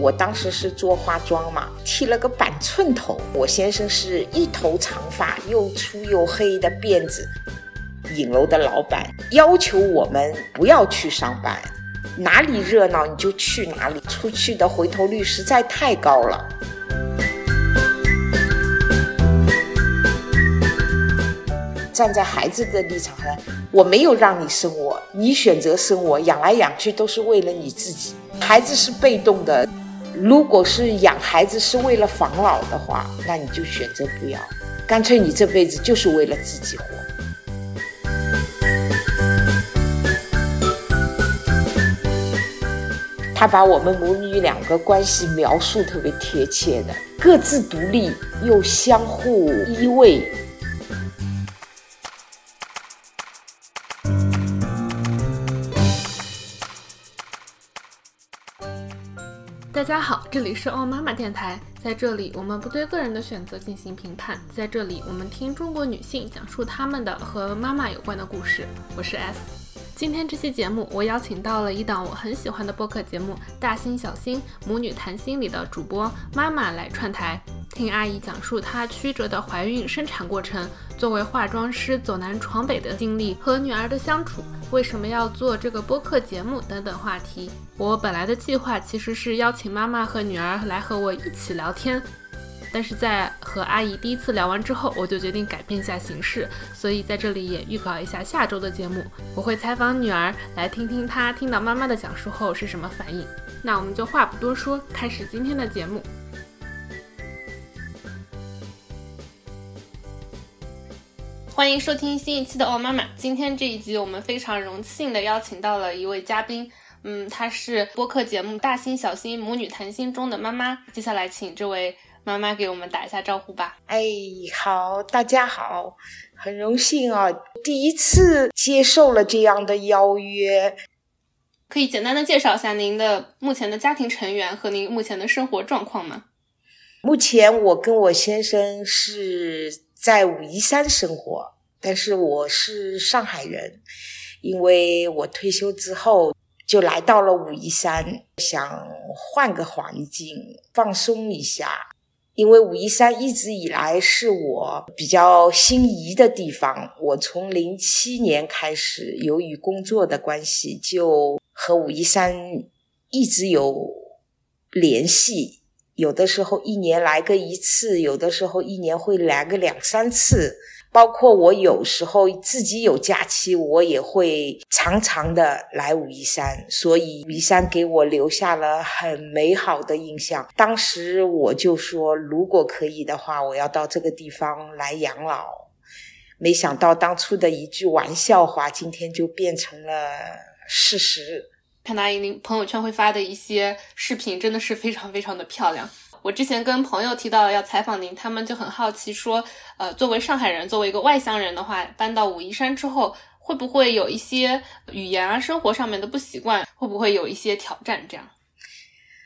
我当时是做化妆嘛，剃了个板寸头。我先生是一头长发，又粗又黑的辫子。影楼的老板要求我们不要去上班，哪里热闹你就去哪里，出去的回头率实在太高了。站在孩子的立场上，我没有让你生我，你选择生我，养来养去都是为了你自己。孩子是被动的，如果是养孩子是为了防老的话，那你就选择不要，干脆你这辈子就是为了自己活。他把我们母女两个关系描述特别贴切的，各自独立又相互依偎。大家好，这里是奥妈妈电台，在这里我们不对个人的选择进行评判，在这里我们听中国女性讲述她们的和妈妈有关的故事。我是 S，今天这期节目我邀请到了一档我很喜欢的播客节目《大心小心母女谈心》里的主播妈妈来串台，听阿姨讲述她曲折的怀孕生产过程，作为化妆师走南闯北的经历和女儿的相处。为什么要做这个播客节目等等话题？我本来的计划其实是邀请妈妈和女儿来和我一起聊天，但是在和阿姨第一次聊完之后，我就决定改变一下形式，所以在这里也预告一下下周的节目，我会采访女儿，来听听她听到妈妈的讲述后是什么反应。那我们就话不多说，开始今天的节目。欢迎收听新一期的《哦妈妈》。今天这一集，我们非常荣幸的邀请到了一位嘉宾，嗯，她是播客节目《大心小心母女谈心》中的妈妈。接下来，请这位妈妈给我们打一下招呼吧。哎，好，大家好，很荣幸啊，第一次接受了这样的邀约。可以简单的介绍一下您的目前的家庭成员和您目前的生活状况吗？目前我跟我先生是。在武夷山生活，但是我是上海人，因为我退休之后就来到了武夷山，想换个环境放松一下。因为武夷山一直以来是我比较心仪的地方，我从零七年开始，由于工作的关系，就和武夷山一直有联系。有的时候一年来个一次，有的时候一年会来个两三次。包括我有时候自己有假期，我也会常常的来武夷山。所以武夷山给我留下了很美好的印象。当时我就说，如果可以的话，我要到这个地方来养老。没想到当初的一句玩笑话，今天就变成了事实。看到阿姨您朋友圈会发的一些视频，真的是非常非常的漂亮。我之前跟朋友提到要采访您，他们就很好奇说，呃，作为上海人，作为一个外乡人的话，搬到武夷山之后，会不会有一些语言啊、生活上面的不习惯？会不会有一些挑战？这样？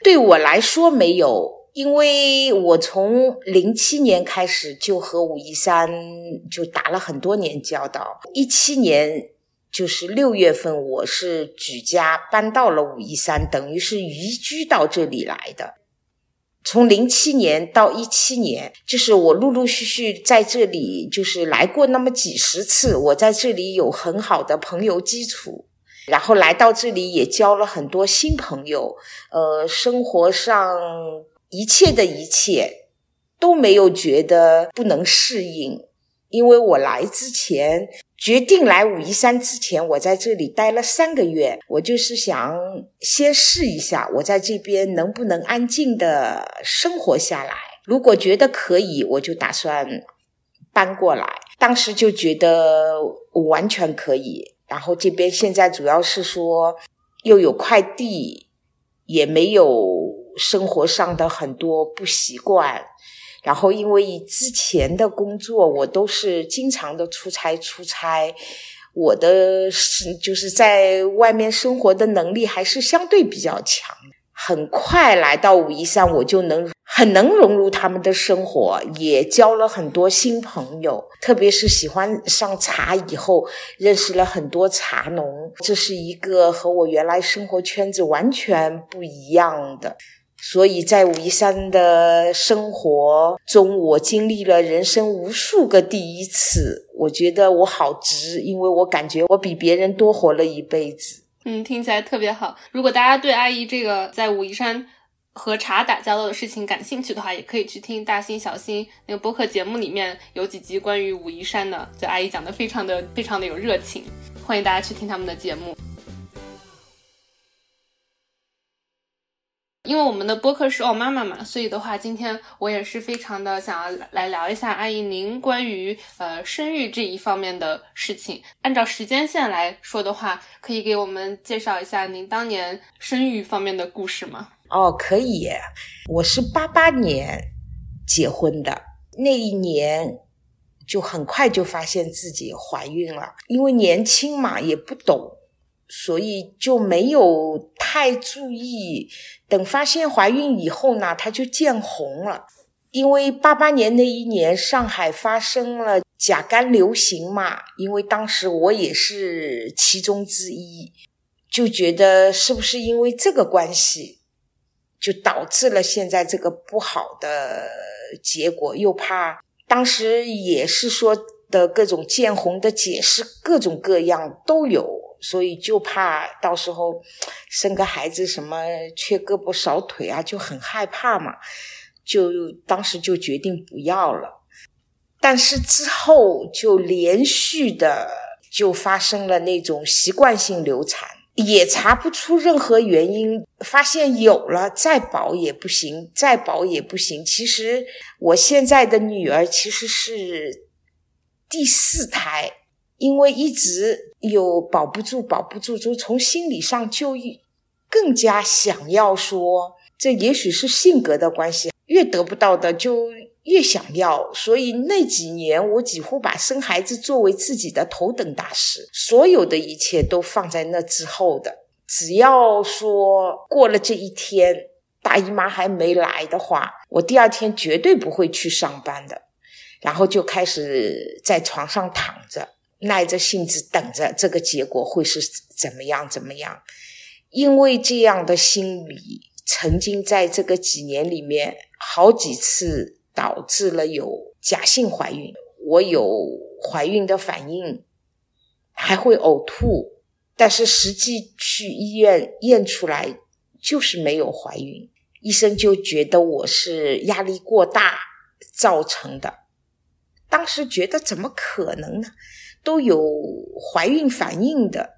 对我来说没有，因为我从零七年开始就和武夷山就打了很多年交道，一七年。就是六月份，我是举家搬到了武夷山，等于是移居到这里来的。从零七年到一七年，就是我陆陆续续在这里就是来过那么几十次，我在这里有很好的朋友基础，然后来到这里也交了很多新朋友。呃，生活上一切的一切都没有觉得不能适应，因为我来之前。决定来武夷山之前，我在这里待了三个月。我就是想先试一下，我在这边能不能安静的生活下来。如果觉得可以，我就打算搬过来。当时就觉得完全可以。然后这边现在主要是说又有快递，也没有生活上的很多不习惯。然后，因为之前的工作，我都是经常的出差出差，我的是就是在外面生活的能力还是相对比较强。很快来到武夷山，我就能很能融入他们的生活，也交了很多新朋友。特别是喜欢上茶以后，认识了很多茶农，这是一个和我原来生活圈子完全不一样的。所以在武夷山的生活中，我经历了人生无数个第一次。我觉得我好值，因为我感觉我比别人多活了一辈子。嗯，听起来特别好。如果大家对阿姨这个在武夷山和茶打交道的事情感兴趣的话，也可以去听大新小新那个播客节目，里面有几集关于武夷山的，就阿姨讲的非常的非常的有热情，欢迎大家去听他们的节目。因为我们的播客是哦妈妈嘛，所以的话，今天我也是非常的想要来聊一下阿姨您关于呃生育这一方面的事情。按照时间线来说的话，可以给我们介绍一下您当年生育方面的故事吗？哦，可以。我是八八年结婚的，那一年就很快就发现自己怀孕了，因为年轻嘛，也不懂。所以就没有太注意，等发现怀孕以后呢，她就见红了。因为八八年那一年，上海发生了甲肝流行嘛，因为当时我也是其中之一，就觉得是不是因为这个关系，就导致了现在这个不好的结果。又怕当时也是说的各种见红的解释，各种各样都有。所以就怕到时候生个孩子什么缺胳膊少腿啊，就很害怕嘛，就当时就决定不要了。但是之后就连续的就发生了那种习惯性流产，也查不出任何原因，发现有了再保也不行，再保也不行。其实我现在的女儿其实是第四胎。因为一直有保不住，保不住，就从心理上就更加想要说，这也许是性格的关系，越得不到的就越想要。所以那几年，我几乎把生孩子作为自己的头等大事，所有的一切都放在那之后的。只要说过了这一天，大姨妈还没来的话，我第二天绝对不会去上班的，然后就开始在床上躺着。耐着性子等着这个结果会是怎么样？怎么样？因为这样的心理，曾经在这个几年里面好几次导致了有假性怀孕，我有怀孕的反应，还会呕吐，但是实际去医院验出来就是没有怀孕，医生就觉得我是压力过大造成的。当时觉得怎么可能呢？都有怀孕反应的，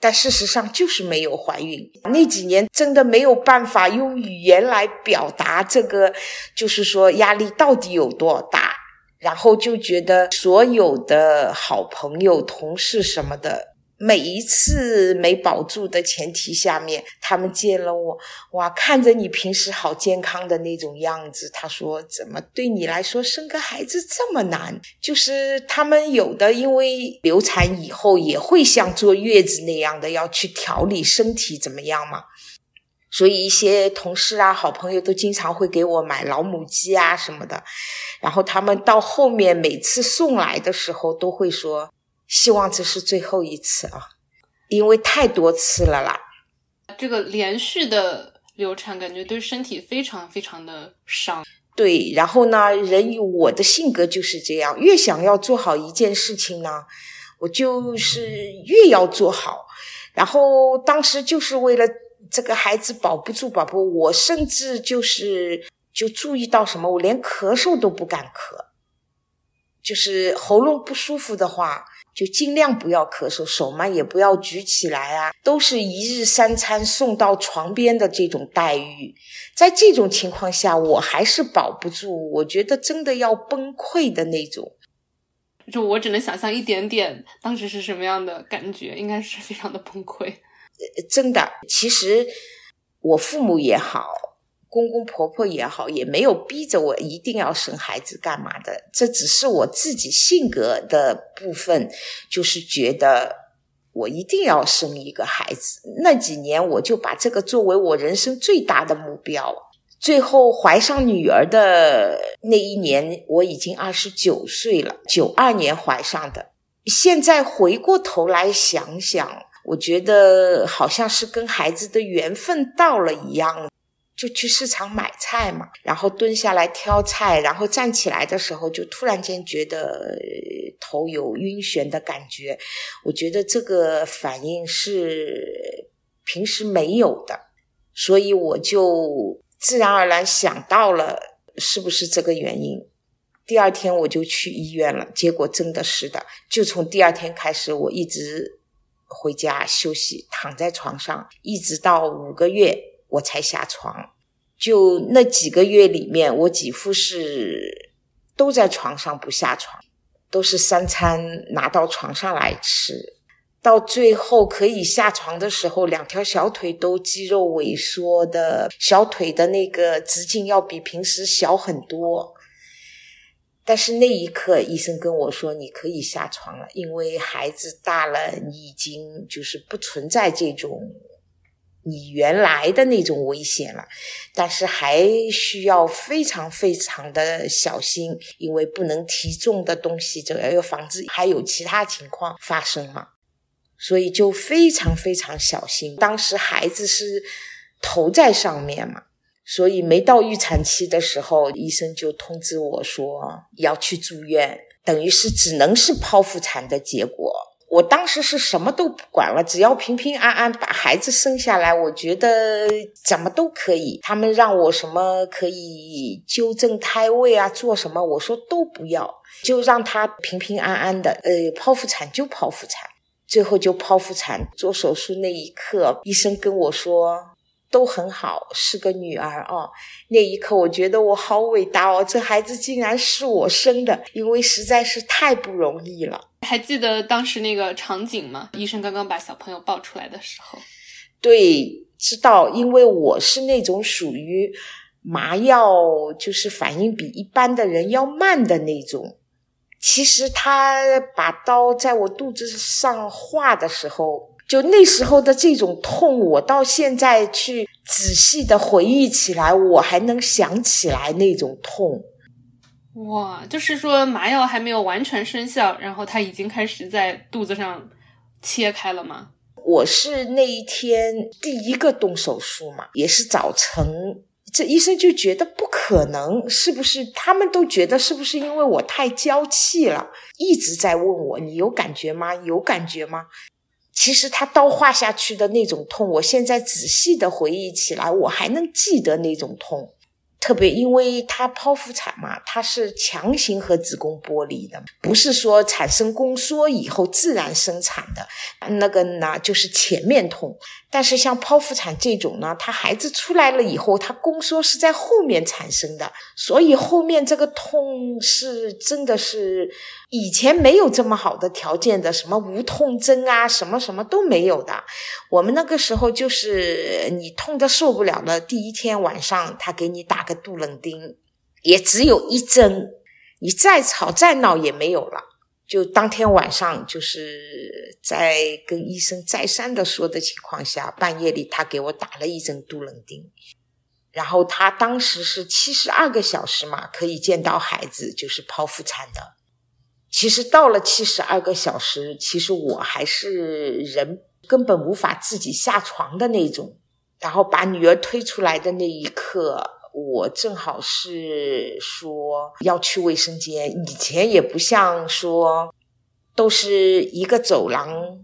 但事实上就是没有怀孕。那几年真的没有办法用语言来表达这个，就是说压力到底有多大。然后就觉得所有的好朋友、同事什么的。每一次没保住的前提下面，他们见了我，哇，看着你平时好健康的那种样子，他说怎么对你来说生个孩子这么难？就是他们有的因为流产以后也会像坐月子那样的要去调理身体怎么样嘛，所以一些同事啊、好朋友都经常会给我买老母鸡啊什么的，然后他们到后面每次送来的时候都会说。希望这是最后一次啊，因为太多次了啦。这个连续的流产，感觉对身体非常非常的伤。对，然后呢，人我的性格就是这样，越想要做好一件事情呢，我就是越要做好。然后当时就是为了这个孩子保不住，保不，我甚至就是就注意到什么，我连咳嗽都不敢咳，就是喉咙不舒服的话。就尽量不要咳嗽，手嘛也不要举起来啊，都是一日三餐送到床边的这种待遇。在这种情况下，我还是保不住，我觉得真的要崩溃的那种。就我只能想象一点点，当时是什么样的感觉，应该是非常的崩溃。真的，其实我父母也好。公公婆婆也好，也没有逼着我一定要生孩子干嘛的，这只是我自己性格的部分，就是觉得我一定要生一个孩子。那几年我就把这个作为我人生最大的目标。最后怀上女儿的那一年，我已经二十九岁了，九二年怀上的。现在回过头来想想，我觉得好像是跟孩子的缘分到了一样。就去市场买菜嘛，然后蹲下来挑菜，然后站起来的时候就突然间觉得头有晕眩的感觉。我觉得这个反应是平时没有的，所以我就自然而然想到了是不是这个原因。第二天我就去医院了，结果真的是的。就从第二天开始，我一直回家休息，躺在床上，一直到五个月。我才下床，就那几个月里面，我几乎是都在床上不下床，都是三餐拿到床上来吃。到最后可以下床的时候，两条小腿都肌肉萎缩的，小腿的那个直径要比平时小很多。但是那一刻，医生跟我说：“你可以下床了，因为孩子大了，你已经就是不存在这种。”你原来的那种危险了，但是还需要非常非常的小心，因为不能提重的东西，这个要防止还有其他情况发生嘛，所以就非常非常小心。当时孩子是头在上面嘛，所以没到预产期的时候，医生就通知我说要去住院，等于是只能是剖腹产的结果。我当时是什么都不管了，只要平平安安把孩子生下来，我觉得怎么都可以。他们让我什么可以纠正胎位啊，做什么，我说都不要，就让他平平安安的。呃，剖腹产就剖腹产，最后就剖腹产。做手术那一刻，医生跟我说。都很好，是个女儿哦。那一刻，我觉得我好伟大哦，这孩子竟然是我生的，因为实在是太不容易了。还记得当时那个场景吗？医生刚刚把小朋友抱出来的时候。对，知道，因为我是那种属于麻药就是反应比一般的人要慢的那种。其实他把刀在我肚子上划的时候。就那时候的这种痛，我到现在去仔细的回忆起来，我还能想起来那种痛。哇，就是说麻药还没有完全生效，然后他已经开始在肚子上切开了吗？我是那一天第一个动手术嘛，也是早晨，这医生就觉得不可能，是不是？他们都觉得是不是因为我太娇气了，一直在问我，你有感觉吗？有感觉吗？其实他刀划下去的那种痛，我现在仔细的回忆起来，我还能记得那种痛。特别因为它剖腹产嘛，它是强行和子宫剥离的，不是说产生宫缩以后自然生产的，那个呢就是前面痛。但是像剖腹产这种呢，他孩子出来了以后，他宫缩是在后面产生的，所以后面这个痛是真的是以前没有这么好的条件的，什么无痛针啊，什么什么都没有的。我们那个时候就是你痛的受不了了，第一天晚上他给你打个杜冷丁，也只有一针，你再吵再闹也没有了。就当天晚上，就是在跟医生再三的说的情况下，半夜里他给我打了一针杜冷丁，然后他当时是七十二个小时嘛，可以见到孩子，就是剖腹产的。其实到了七十二个小时，其实我还是人根本无法自己下床的那种。然后把女儿推出来的那一刻。我正好是说要去卫生间，以前也不像说都是一个走廊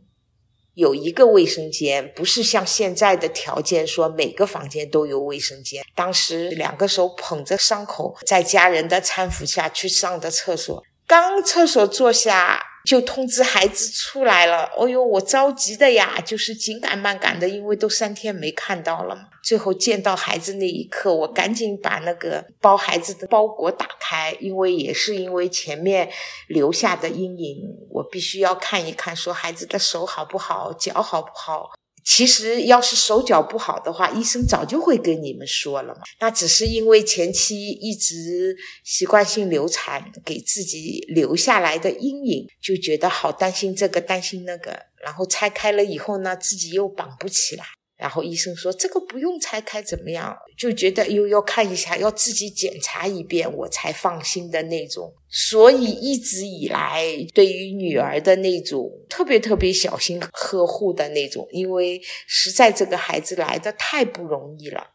有一个卫生间，不是像现在的条件说每个房间都有卫生间。当时两个手捧着伤口，在家人的搀扶下去上的厕所，刚厕所坐下。就通知孩子出来了，哦呦，我着急的呀，就是紧赶慢赶的，因为都三天没看到了嘛。最后见到孩子那一刻，我赶紧把那个包孩子的包裹打开，因为也是因为前面留下的阴影，我必须要看一看，说孩子的手好不好，脚好不好。其实，要是手脚不好的话，医生早就会跟你们说了嘛。那只是因为前期一直习惯性流产，给自己留下来的阴影，就觉得好担心这个担心那个。然后拆开了以后呢，自己又绑不起来。然后医生说这个不用拆开怎么样？就觉得又要看一下，要自己检查一遍我才放心的那种。所以一直以来对于女儿的那种特别特别小心呵护的那种，因为实在这个孩子来的太不容易了。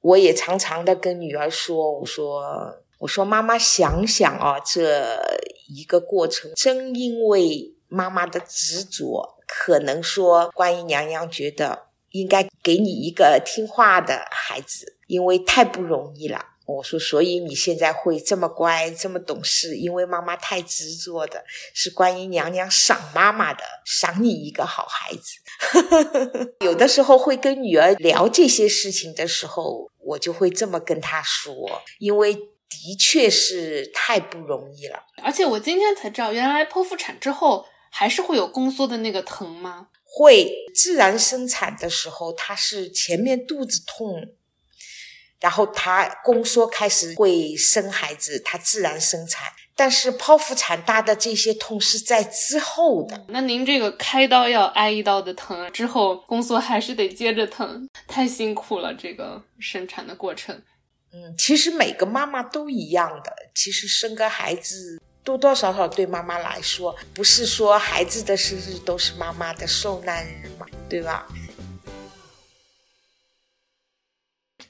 我也常常的跟女儿说：“我说，我说，妈妈想想啊，这一个过程，正因为妈妈的执着，可能说观音娘娘觉得应该给你一个听话的孩子，因为太不容易了。”我说，所以你现在会这么乖，这么懂事，因为妈妈太执着的，是观音娘娘赏妈妈的，赏你一个好孩子。有的时候会跟女儿聊这些事情的时候，我就会这么跟她说，因为的确是太不容易了。而且我今天才知道，原来剖腹产之后还是会有宫缩的那个疼吗？会，自然生产的时候，她是前面肚子痛。然后她宫缩开始会生孩子，她自然生产。但是剖腹产大的这些痛是在之后的。那您这个开刀要挨一刀的疼，之后宫缩还是得接着疼，太辛苦了。这个生产的过程，嗯，其实每个妈妈都一样的。其实生个孩子多多少少对妈妈来说，不是说孩子的生日都是妈妈的受难日嘛，对吧？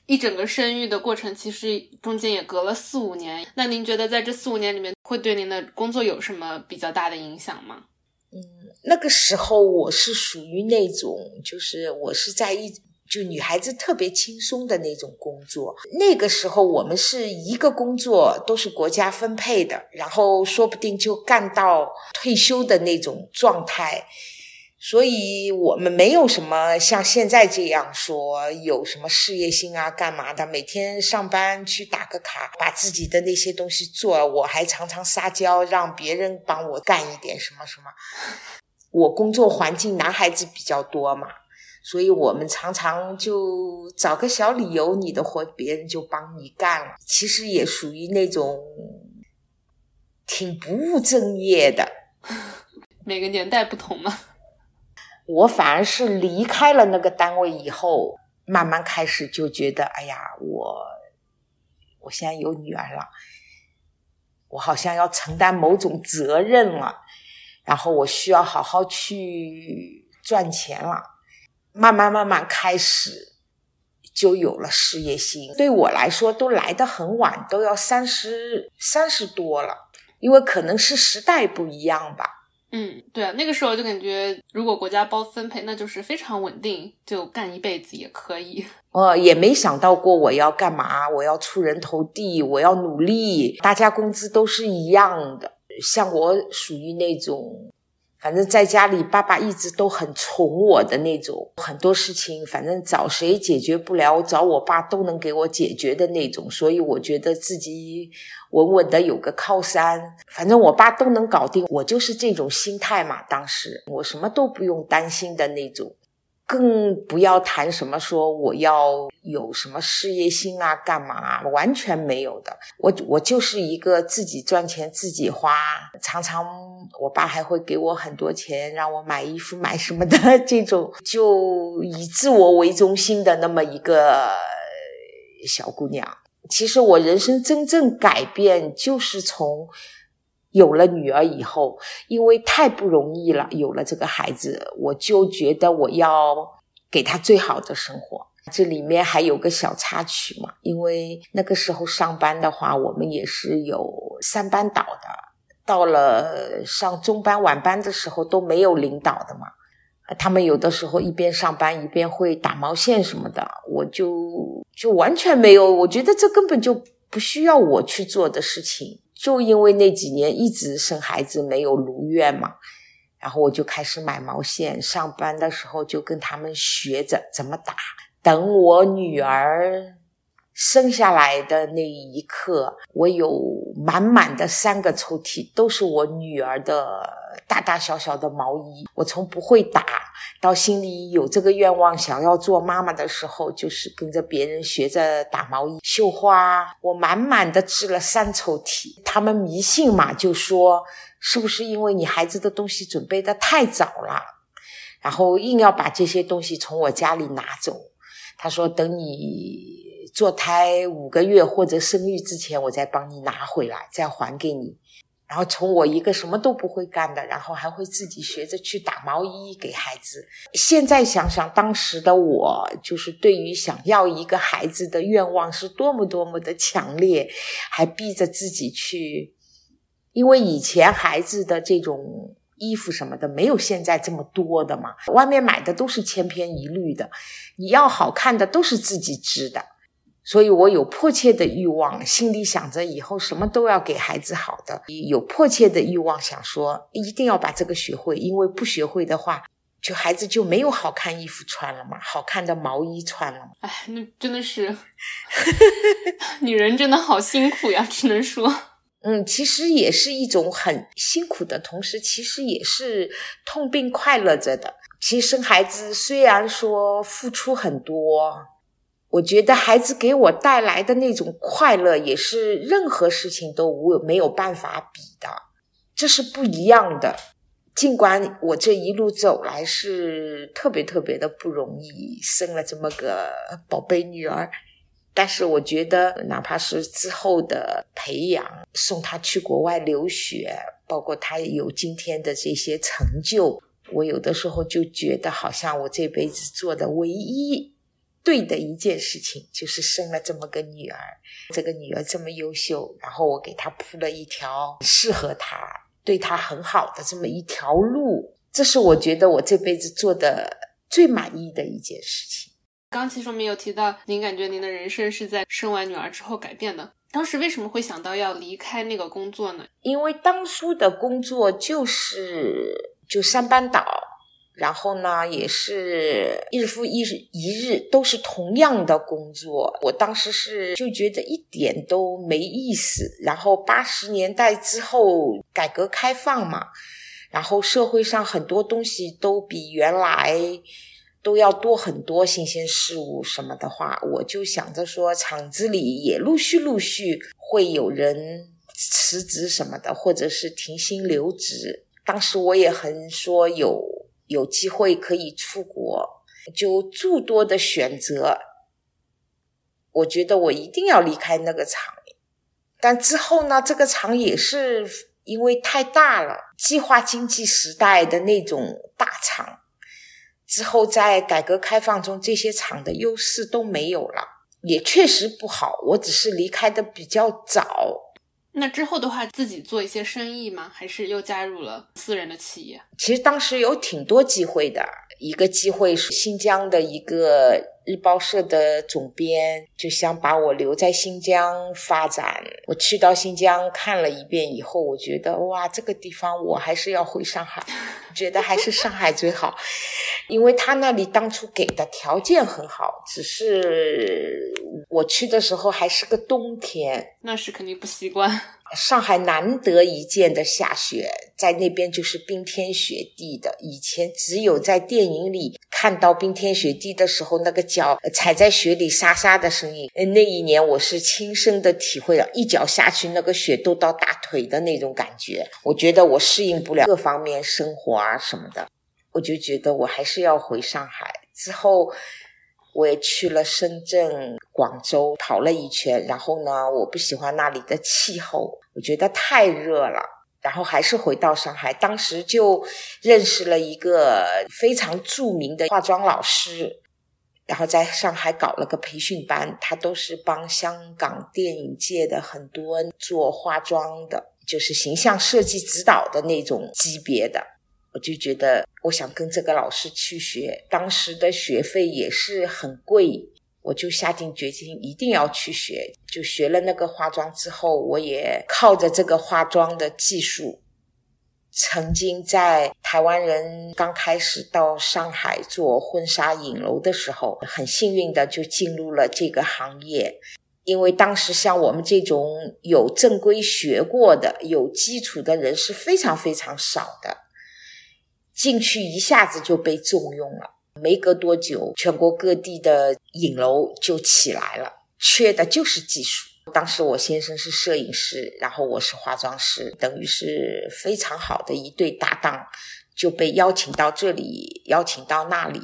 一整个生育的过程，其实中间也隔了四五年。那您觉得在这四五年里面，会对您的工作有什么比较大的影响吗？嗯，那个时候我是属于那种，就是我是在一就女孩子特别轻松的那种工作。那个时候我们是一个工作都是国家分配的，然后说不定就干到退休的那种状态。所以我们没有什么像现在这样说有什么事业心啊，干嘛的？每天上班去打个卡，把自己的那些东西做。我还常常撒娇，让别人帮我干一点什么什么。我工作环境男孩子比较多嘛，所以我们常常就找个小理由，你的活别人就帮你干了。其实也属于那种挺不务正业的。每个年代不同嘛。我反而是离开了那个单位以后，慢慢开始就觉得，哎呀，我我现在有女儿了，我好像要承担某种责任了，然后我需要好好去赚钱了。慢慢慢慢开始就有了事业心。对我来说，都来得很晚，都要三十三十多了，因为可能是时代不一样吧。嗯，对啊，那个时候就感觉，如果国家包分配，那就是非常稳定，就干一辈子也可以。呃，也没想到过我要干嘛，我要出人头地，我要努力，大家工资都是一样的。像我属于那种。反正在家里，爸爸一直都很宠我的那种，很多事情反正找谁解决不了，找我爸都能给我解决的那种，所以我觉得自己稳稳的有个靠山，反正我爸都能搞定，我就是这种心态嘛。当时我什么都不用担心的那种。更不要谈什么说我要有什么事业心啊，干嘛？完全没有的。我我就是一个自己赚钱自己花，常常我爸还会给我很多钱让我买衣服买什么的这种，就以自我为中心的那么一个小姑娘。其实我人生真正改变就是从。有了女儿以后，因为太不容易了，有了这个孩子，我就觉得我要给他最好的生活。这里面还有个小插曲嘛，因为那个时候上班的话，我们也是有三班倒的，到了上中班、晚班的时候都没有领导的嘛。他们有的时候一边上班一边会打毛线什么的，我就就完全没有，我觉得这根本就不需要我去做的事情。就因为那几年一直生孩子没有如愿嘛，然后我就开始买毛线，上班的时候就跟他们学着怎么打。等我女儿生下来的那一刻，我有满满的三个抽屉，都是我女儿的。大大小小的毛衣，我从不会打到心里有这个愿望，想要做妈妈的时候，就是跟着别人学着打毛衣、绣花。我满满的织了三抽屉。他们迷信嘛，就说是不是因为你孩子的东西准备的太早了，然后硬要把这些东西从我家里拿走。他说等你做胎五个月或者生育之前，我再帮你拿回来，再还给你。然后从我一个什么都不会干的，然后还会自己学着去打毛衣给孩子。现在想想，当时的我就是对于想要一个孩子的愿望是多么多么的强烈，还逼着自己去。因为以前孩子的这种衣服什么的没有现在这么多的嘛，外面买的都是千篇一律的，你要好看的都是自己织的。所以我有迫切的欲望，心里想着以后什么都要给孩子好的，有迫切的欲望想说一定要把这个学会，因为不学会的话，就孩子就没有好看衣服穿了嘛，好看的毛衣穿了嘛。哎，那真的是，女人真的好辛苦呀，只能说，嗯，其实也是一种很辛苦的同时，其实也是痛并快乐着的。其实生孩子虽然说付出很多。我觉得孩子给我带来的那种快乐，也是任何事情都无没有办法比的，这是不一样的。尽管我这一路走来是特别特别的不容易，生了这么个宝贝女儿，但是我觉得，哪怕是之后的培养，送她去国外留学，包括她有今天的这些成就，我有的时候就觉得，好像我这辈子做的唯一。对的一件事情就是生了这么个女儿，这个女儿这么优秀，然后我给她铺了一条适合她、对她很好的这么一条路，这是我觉得我这辈子做的最满意的一件事情。刚其实我们有提到，您感觉您的人生是在生完女儿之后改变的，当时为什么会想到要离开那个工作呢？因为当初的工作就是就三班岛。然后呢，也是日复一日，一日都是同样的工作。我当时是就觉得一点都没意思。然后八十年代之后，改革开放嘛，然后社会上很多东西都比原来都要多很多新鲜事物什么的话，我就想着说，厂子里也陆续陆续会有人辞职什么的，或者是停薪留职。当时我也很说有。有机会可以出国，就诸多的选择。我觉得我一定要离开那个厂，但之后呢，这个厂也是因为太大了，计划经济时代的那种大厂，之后在改革开放中，这些厂的优势都没有了，也确实不好。我只是离开的比较早。那之后的话，自己做一些生意吗？还是又加入了私人的企业？其实当时有挺多机会的，一个机会是新疆的一个日报社的总编，就想把我留在新疆发展。我去到新疆看了一遍以后，我觉得哇，这个地方我还是要回上海，觉得还是上海最好，因为他那里当初给的条件很好，只是。我去的时候还是个冬天，那是肯定不习惯。上海难得一见的下雪，在那边就是冰天雪地的。以前只有在电影里看到冰天雪地的时候，那个脚踩在雪里沙沙的声音。那一年我是亲身的体会了，一脚下去那个雪都到大腿的那种感觉。我觉得我适应不了各方面生活啊什么的，我就觉得我还是要回上海。之后。我也去了深圳、广州跑了一圈，然后呢，我不喜欢那里的气候，我觉得太热了，然后还是回到上海。当时就认识了一个非常著名的化妆老师，然后在上海搞了个培训班，他都是帮香港电影界的很多做化妆的，就是形象设计指导的那种级别的。我就觉得，我想跟这个老师去学，当时的学费也是很贵，我就下定决心一定要去学。就学了那个化妆之后，我也靠着这个化妆的技术，曾经在台湾人刚开始到上海做婚纱影楼的时候，很幸运的就进入了这个行业。因为当时像我们这种有正规学过的、有基础的人是非常非常少的。进去一下子就被重用了，没隔多久，全国各地的影楼就起来了，缺的就是技术。当时我先生是摄影师，然后我是化妆师，等于是非常好的一对搭档，就被邀请到这里，邀请到那里。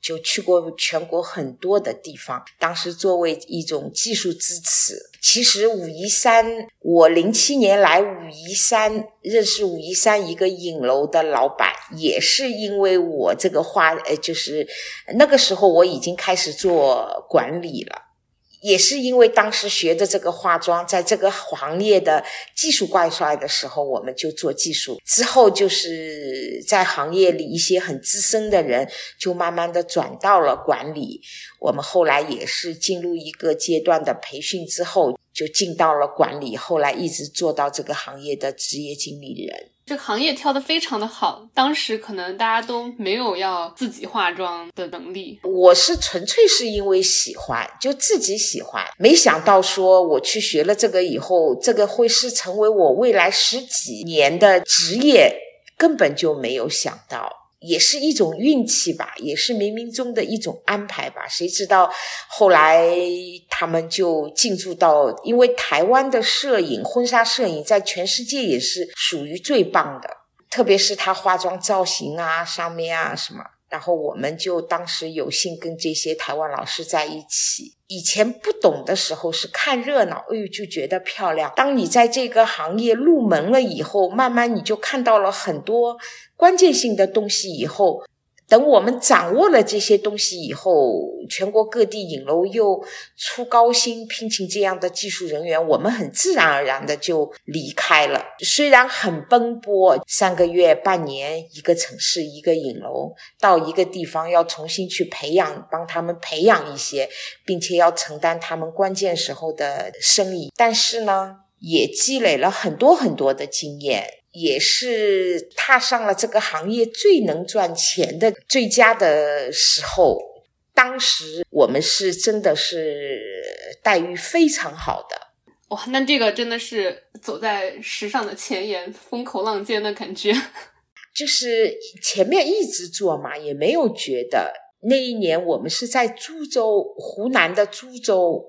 就去过全国很多的地方。当时作为一种技术支持，其实武夷山，我零七年来武夷山认识武夷山一个影楼的老板，也是因为我这个画，呃，就是那个时候我已经开始做管理了。也是因为当时学的这个化妆，在这个行业的技术挂帅的时候，我们就做技术。之后就是在行业里一些很资深的人，就慢慢的转到了管理。我们后来也是进入一个阶段的培训之后，就进到了管理，后来一直做到这个行业的职业经理人。这个行业跳得非常的好，当时可能大家都没有要自己化妆的能力。我是纯粹是因为喜欢，就自己喜欢，没想到说我去学了这个以后，这个会是成为我未来十几年的职业，根本就没有想到。也是一种运气吧，也是冥冥中的一种安排吧。谁知道后来他们就进驻到，因为台湾的摄影，婚纱摄影在全世界也是属于最棒的，特别是他化妆造型啊上面啊什么。然后我们就当时有幸跟这些台湾老师在一起。以前不懂的时候是看热闹，哎呦就觉得漂亮。当你在这个行业入门了以后，慢慢你就看到了很多关键性的东西以后。等我们掌握了这些东西以后，全国各地影楼又出高薪聘请这样的技术人员，我们很自然而然的就离开了。虽然很奔波，三个月、半年，一个城市一个影楼，到一个地方要重新去培养，帮他们培养一些，并且要承担他们关键时候的生意，但是呢，也积累了很多很多的经验。也是踏上了这个行业最能赚钱的最佳的时候。当时我们是真的是待遇非常好的。哇，那这个真的是走在时尚的前沿，风口浪尖的感觉。就是前面一直做嘛，也没有觉得。那一年我们是在株洲，湖南的株洲。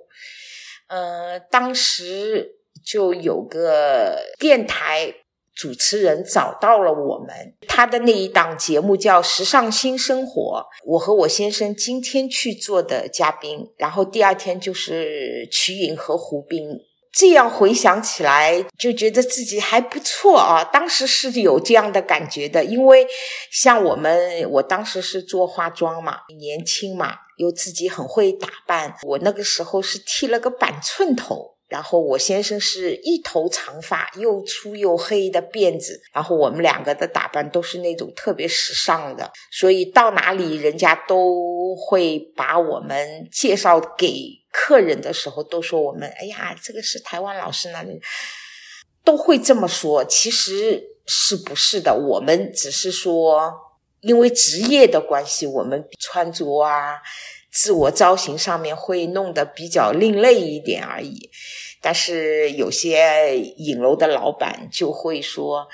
呃，当时就有个电台。主持人找到了我们，他的那一档节目叫《时尚新生活》，我和我先生今天去做的嘉宾，然后第二天就是瞿颖和胡兵。这样回想起来，就觉得自己还不错啊。当时是有这样的感觉的，因为像我们，我当时是做化妆嘛，年轻嘛，又自己很会打扮。我那个时候是剃了个板寸头。然后我先生是一头长发，又粗又黑的辫子。然后我们两个的打扮都是那种特别时尚的，所以到哪里人家都会把我们介绍给客人的时候，都说我们哎呀，这个是台湾老师那里，都会这么说。其实是不是的？我们只是说，因为职业的关系，我们穿着啊。自我造型上面会弄得比较另类一点而已，但是有些影楼的老板就会说，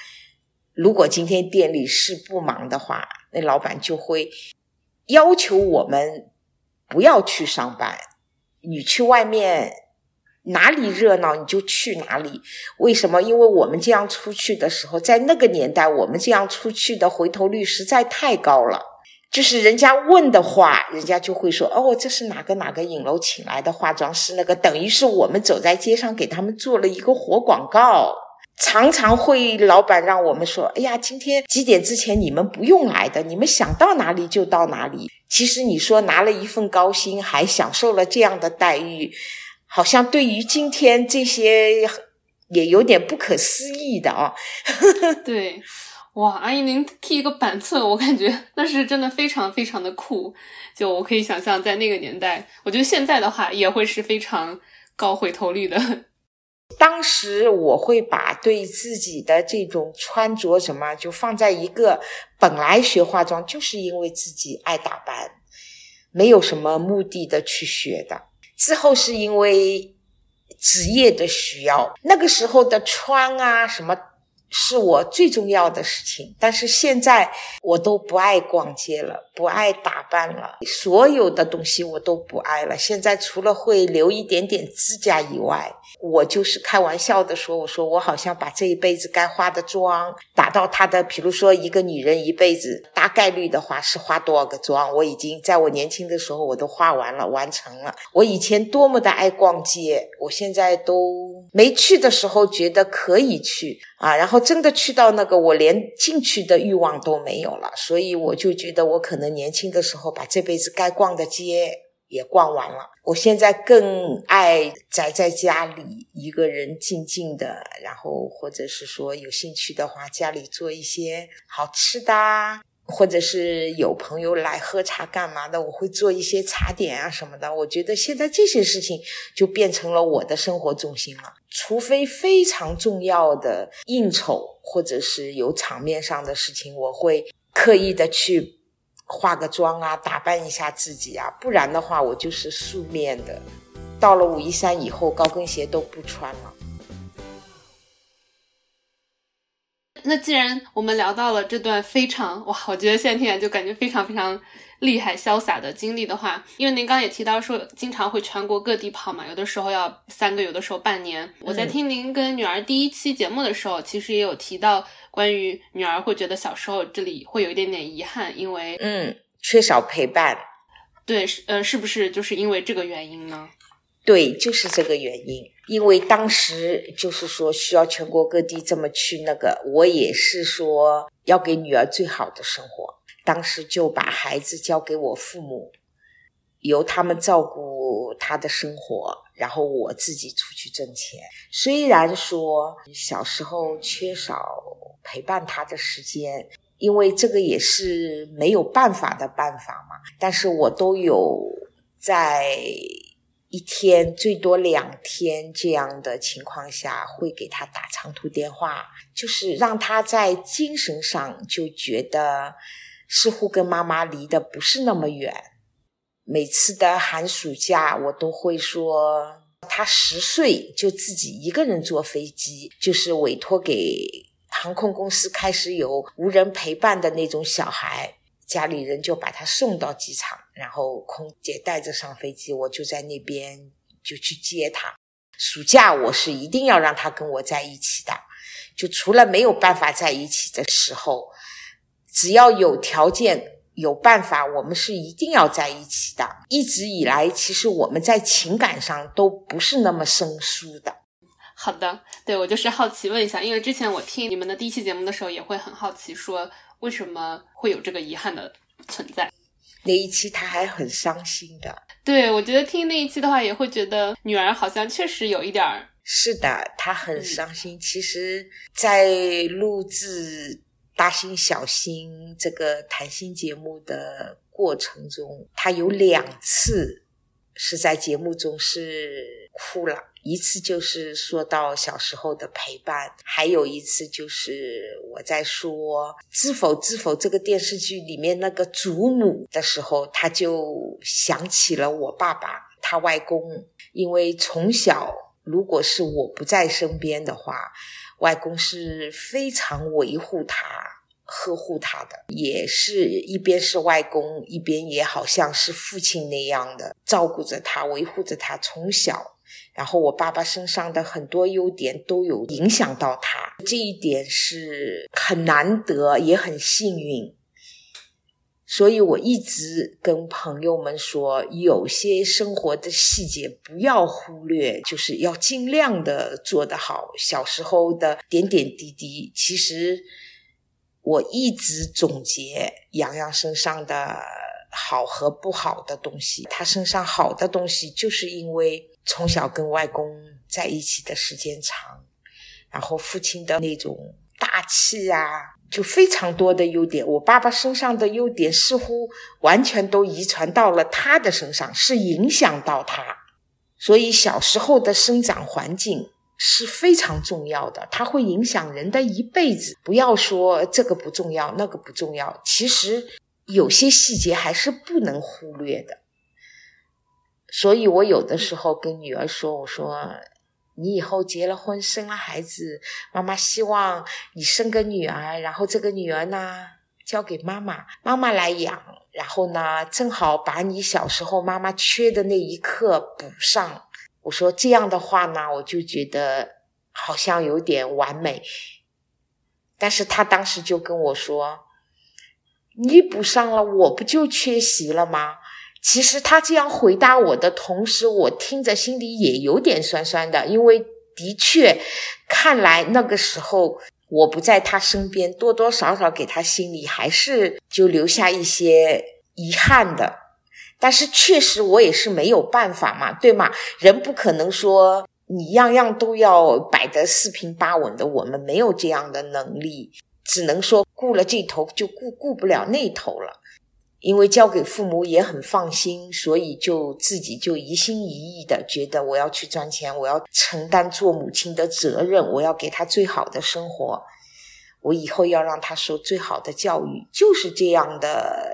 如果今天店里是不忙的话，那老板就会要求我们不要去上班，你去外面哪里热闹你就去哪里。为什么？因为我们这样出去的时候，在那个年代，我们这样出去的回头率实在太高了。就是人家问的话，人家就会说：“哦，这是哪个哪个影楼请来的化妆师？那个等于是我们走在街上给他们做了一个活广告。常常会老板让我们说：‘哎呀，今天几点之前你们不用来的，你们想到哪里就到哪里。’其实你说拿了一份高薪，还享受了这样的待遇，好像对于今天这些也有点不可思议的啊。对。哇，阿姨您剃一个板寸，我感觉那是真的非常非常的酷。就我可以想象，在那个年代，我觉得现在的话也会是非常高回头率的。当时我会把对自己的这种穿着什么，就放在一个本来学化妆就是因为自己爱打扮，没有什么目的的去学的。之后是因为职业的需要，那个时候的穿啊什么。是我最重要的事情，但是现在我都不爱逛街了，不爱打扮了，所有的东西我都不爱了。现在除了会留一点点指甲以外，我就是开玩笑的说，我说我好像把这一辈子该化的妆打到她的，比如说一个女人一辈子大概率的话是化多少个妆，我已经在我年轻的时候我都化完了，完成了。我以前多么的爱逛街，我现在都没去的时候觉得可以去啊，然后。真的去到那个，我连进去的欲望都没有了，所以我就觉得我可能年轻的时候把这辈子该逛的街也逛完了。我现在更爱宅在家里，一个人静静的，然后或者是说有兴趣的话，家里做一些好吃的。或者是有朋友来喝茶干嘛的，我会做一些茶点啊什么的。我觉得现在这些事情就变成了我的生活重心了。除非非常重要的应酬或者是有场面上的事情，我会刻意的去化个妆啊，打扮一下自己啊。不然的话，我就是素面的。到了武夷山以后，高跟鞋都不穿了。那既然我们聊到了这段非常哇，我觉得现在听起来就感觉非常非常厉害、潇洒的经历的话，因为您刚刚也提到说，经常会全国各地跑嘛，有的时候要三个，有的时候半年。我在听您跟女儿第一期节目的时候，其实也有提到关于女儿会觉得小时候这里会有一点点遗憾，因为嗯，缺少陪伴。对，是呃，是不是就是因为这个原因呢？对，就是这个原因。因为当时就是说需要全国各地这么去那个，我也是说要给女儿最好的生活。当时就把孩子交给我父母，由他们照顾他的生活，然后我自己出去挣钱。虽然说小时候缺少陪伴他的时间，因为这个也是没有办法的办法嘛，但是我都有在。一天最多两天这样的情况下，会给他打长途电话，就是让他在精神上就觉得似乎跟妈妈离得不是那么远。每次的寒暑假，我都会说，他十岁就自己一个人坐飞机，就是委托给航空公司，开始有无人陪伴的那种小孩。家里人就把他送到机场，然后空姐带着上飞机，我就在那边就去接他。暑假我是一定要让他跟我在一起的，就除了没有办法在一起的时候，只要有条件、有办法，我们是一定要在一起的。一直以来，其实我们在情感上都不是那么生疏的。好的，对我就是好奇问一下，因为之前我听你们的第一期节目的时候，也会很好奇说。为什么会有这个遗憾的存在？那一期他还很伤心的。对，我觉得听那一期的话，也会觉得女儿好像确实有一点儿。是的，她很伤心。其实，在录制《大心小心》这个谈心节目的过程中，他有两次是在节目中是哭了。一次就是说到小时候的陪伴，还有一次就是我在说《知否知否》这个电视剧里面那个祖母的时候，他就想起了我爸爸，他外公。因为从小如果是我不在身边的话，外公是非常维护他、呵护他的，也是一边是外公，一边也好像是父亲那样的照顾着他、维护着他，从小。然后我爸爸身上的很多优点都有影响到他，这一点是很难得，也很幸运。所以我一直跟朋友们说，有些生活的细节不要忽略，就是要尽量的做得好。小时候的点点滴滴，其实我一直总结洋洋身上的好和不好的东西。他身上好的东西，就是因为。从小跟外公在一起的时间长，然后父亲的那种大气啊，就非常多的优点。我爸爸身上的优点似乎完全都遗传到了他的身上，是影响到他。所以小时候的生长环境是非常重要的，它会影响人的一辈子。不要说这个不重要，那个不重要，其实有些细节还是不能忽略的。所以我有的时候跟女儿说：“我说，你以后结了婚，生了孩子，妈妈希望你生个女儿，然后这个女儿呢交给妈妈，妈妈来养，然后呢正好把你小时候妈妈缺的那一刻补上。我说这样的话呢，我就觉得好像有点完美。但是他当时就跟我说：“你补上了，我不就缺席了吗？”其实他这样回答我的同时，我听着心里也有点酸酸的，因为的确，看来那个时候我不在他身边，多多少少给他心里还是就留下一些遗憾的。但是确实我也是没有办法嘛，对吗？人不可能说你样样都要摆得四平八稳的，我们没有这样的能力，只能说顾了这头就顾顾不了那头了。因为交给父母也很放心，所以就自己就一心一意的觉得我要去赚钱，我要承担做母亲的责任，我要给他最好的生活，我以后要让他受最好的教育，就是这样的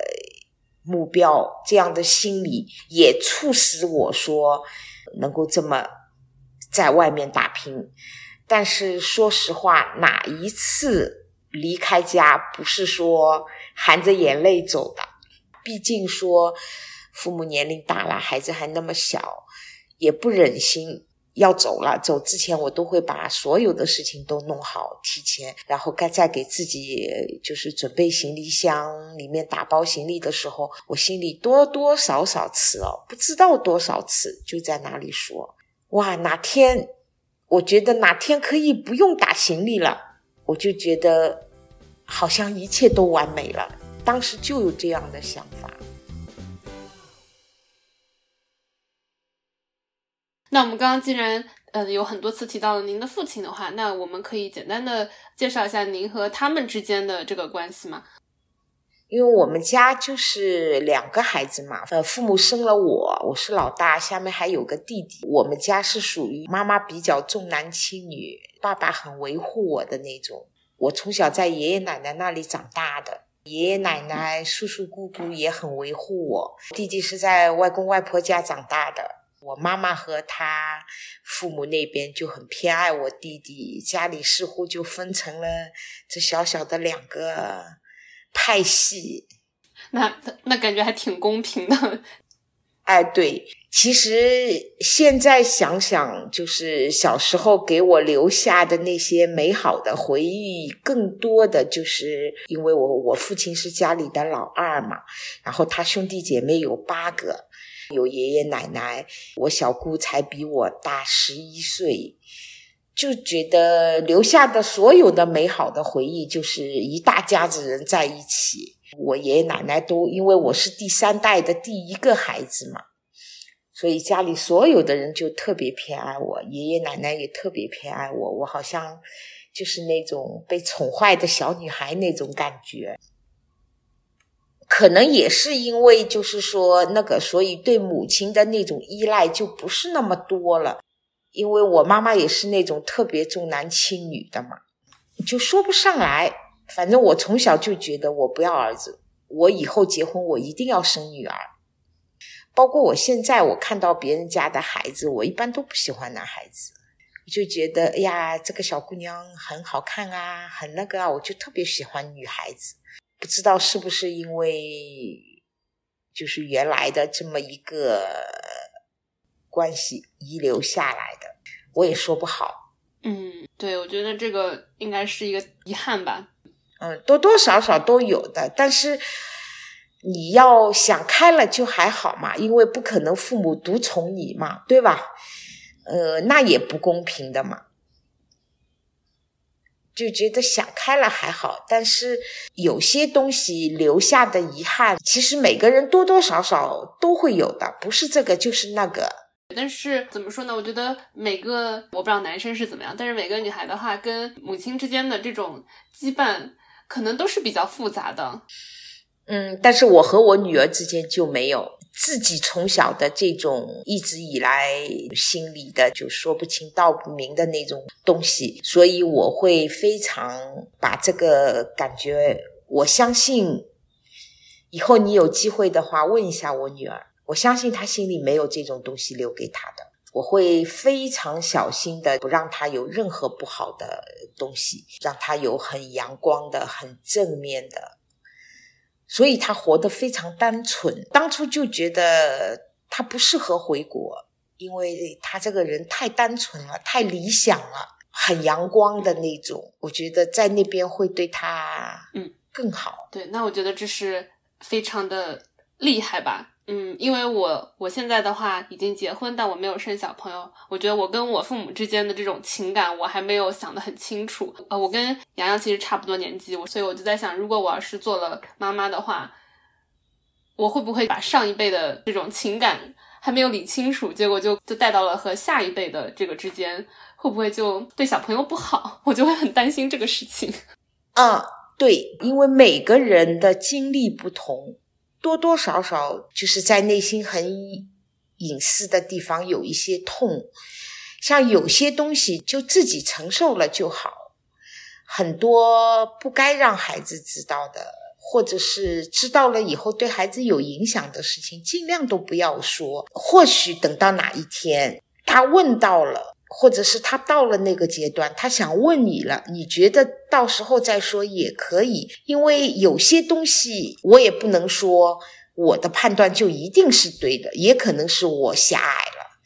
目标，这样的心理也促使我说能够这么在外面打拼。但是说实话，哪一次离开家不是说含着眼泪走的？毕竟说，父母年龄大了，孩子还那么小，也不忍心要走了。走之前，我都会把所有的事情都弄好，提前，然后该再给自己就是准备行李箱里面打包行李的时候，我心里多多少少次哦，不知道多少次就在那里说：哇，哪天我觉得哪天可以不用打行李了，我就觉得好像一切都完美了。当时就有这样的想法。那我们刚刚既然呃有很多次提到了您的父亲的话，那我们可以简单的介绍一下您和他们之间的这个关系吗？因为我们家就是两个孩子嘛，呃，父母生了我，我是老大，下面还有个弟弟。我们家是属于妈妈比较重男轻女，爸爸很维护我的那种。我从小在爷爷奶奶那里长大的。爷爷奶奶、叔叔姑姑也很维护我。弟弟是在外公外婆家长大的，我妈妈和他父母那边就很偏爱我弟弟，家里似乎就分成了这小小的两个派系。那那感觉还挺公平的。哎，对，其实现在想想，就是小时候给我留下的那些美好的回忆，更多的就是因为我我父亲是家里的老二嘛，然后他兄弟姐妹有八个，有爷爷奶奶，我小姑才比我大十一岁，就觉得留下的所有的美好的回忆，就是一大家子人在一起。我爷爷奶奶都因为我是第三代的第一个孩子嘛，所以家里所有的人就特别偏爱我，爷爷奶奶也特别偏爱我，我好像就是那种被宠坏的小女孩那种感觉。可能也是因为就是说那个，所以对母亲的那种依赖就不是那么多了，因为我妈妈也是那种特别重男轻女的嘛，就说不上来。反正我从小就觉得我不要儿子，我以后结婚我一定要生女儿。包括我现在我看到别人家的孩子，我一般都不喜欢男孩子，就觉得哎呀这个小姑娘很好看啊，很那个啊，我就特别喜欢女孩子。不知道是不是因为就是原来的这么一个关系遗留下来的，我也说不好。嗯，对，我觉得这个应该是一个遗憾吧。嗯，多多少少都有的，但是你要想开了就还好嘛，因为不可能父母独宠你嘛，对吧？呃，那也不公平的嘛，就觉得想开了还好，但是有些东西留下的遗憾，其实每个人多多少少都会有的，不是这个就是那个。但是怎么说呢？我觉得每个我不知道男生是怎么样，但是每个女孩的话，跟母亲之间的这种羁绊。可能都是比较复杂的，嗯，但是我和我女儿之间就没有自己从小的这种一直以来心里的就说不清道不明的那种东西，所以我会非常把这个感觉，我相信以后你有机会的话问一下我女儿，我相信她心里没有这种东西留给她的，我会非常小心的不让他有任何不好的东西，让他有很阳光的、很正面的。所以他活得非常单纯。当初就觉得他不适合回国，因为他这个人太单纯了，太理想了，很阳光的那种。我觉得在那边会对他嗯更好。对，那我觉得这是非常的厉害吧。嗯，因为我我现在的话已经结婚，但我没有生小朋友。我觉得我跟我父母之间的这种情感，我还没有想得很清楚。呃，我跟洋洋其实差不多年纪，我所以我就在想，如果我要是做了妈妈的话，我会不会把上一辈的这种情感还没有理清楚，结果就就带到了和下一辈的这个之间，会不会就对小朋友不好？我就会很担心这个事情。啊，对，因为每个人的经历不同。多多少少就是在内心很隐私的地方有一些痛，像有些东西就自己承受了就好，很多不该让孩子知道的，或者是知道了以后对孩子有影响的事情，尽量都不要说。或许等到哪一天他问到了。或者是他到了那个阶段，他想问你了，你觉得到时候再说也可以，因为有些东西我也不能说我的判断就一定是对的，也可能是我狭隘了，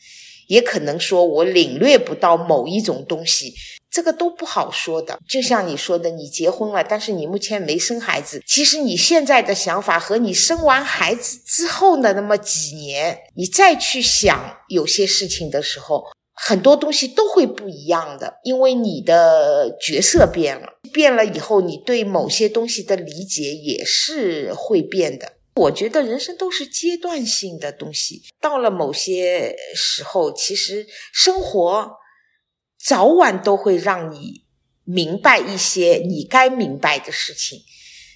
也可能说我领略不到某一种东西，这个都不好说的。就像你说的，你结婚了，但是你目前没生孩子，其实你现在的想法和你生完孩子之后的那么几年，你再去想有些事情的时候。很多东西都会不一样的，因为你的角色变了，变了以后，你对某些东西的理解也是会变的。我觉得人生都是阶段性的东西，到了某些时候，其实生活早晚都会让你明白一些你该明白的事情，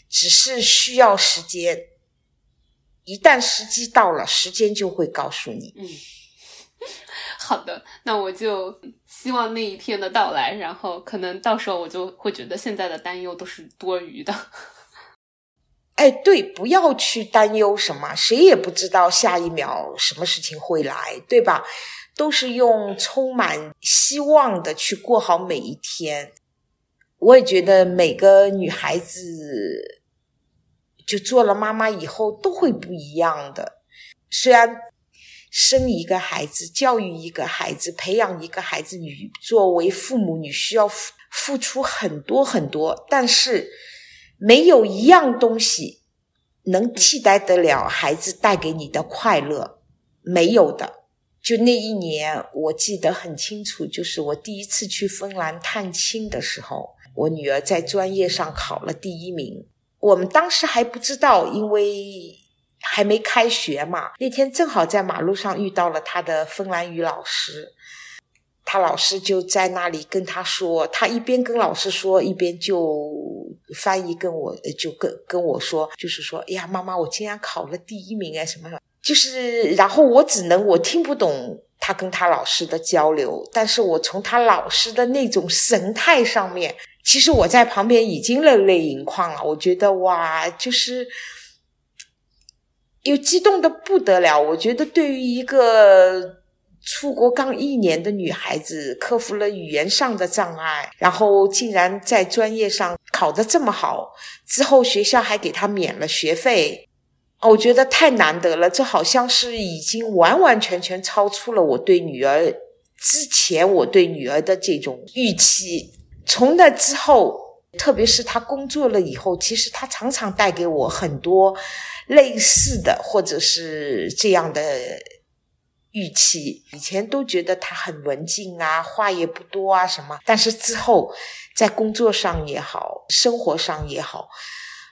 只是需要时间。一旦时机到了，时间就会告诉你。嗯。好的，那我就希望那一天的到来，然后可能到时候我就会觉得现在的担忧都是多余的。哎，对，不要去担忧什么，谁也不知道下一秒什么事情会来，对吧？都是用充满希望的去过好每一天。我也觉得每个女孩子就做了妈妈以后都会不一样的，虽然。生一个孩子，教育一个孩子，培养一个孩子，你作为父母，你需要付付出很多很多。但是，没有一样东西能替代得了孩子带给你的快乐，没有的。就那一年，我记得很清楚，就是我第一次去芬兰探亲的时候，我女儿在专业上考了第一名。我们当时还不知道，因为。还没开学嘛？那天正好在马路上遇到了他的芬兰语老师，他老师就在那里跟他说，他一边跟老师说，一边就翻译跟我就跟跟我说，就是说，哎呀，妈妈，我竟然考了第一名哎，什么什么，就是，然后我只能我听不懂他跟他老师的交流，但是我从他老师的那种神态上面，其实我在旁边已经热泪盈眶了，我觉得哇，就是。又激动的不得了，我觉得对于一个出国刚一年的女孩子，克服了语言上的障碍，然后竟然在专业上考得这么好，之后学校还给她免了学费，我觉得太难得了。这好像是已经完完全全超出了我对女儿之前我对女儿的这种预期。从那之后，特别是他工作了以后，其实他常常带给我很多。类似的，或者是这样的预期，以前都觉得他很文静啊，话也不多啊，什么。但是之后，在工作上也好，生活上也好，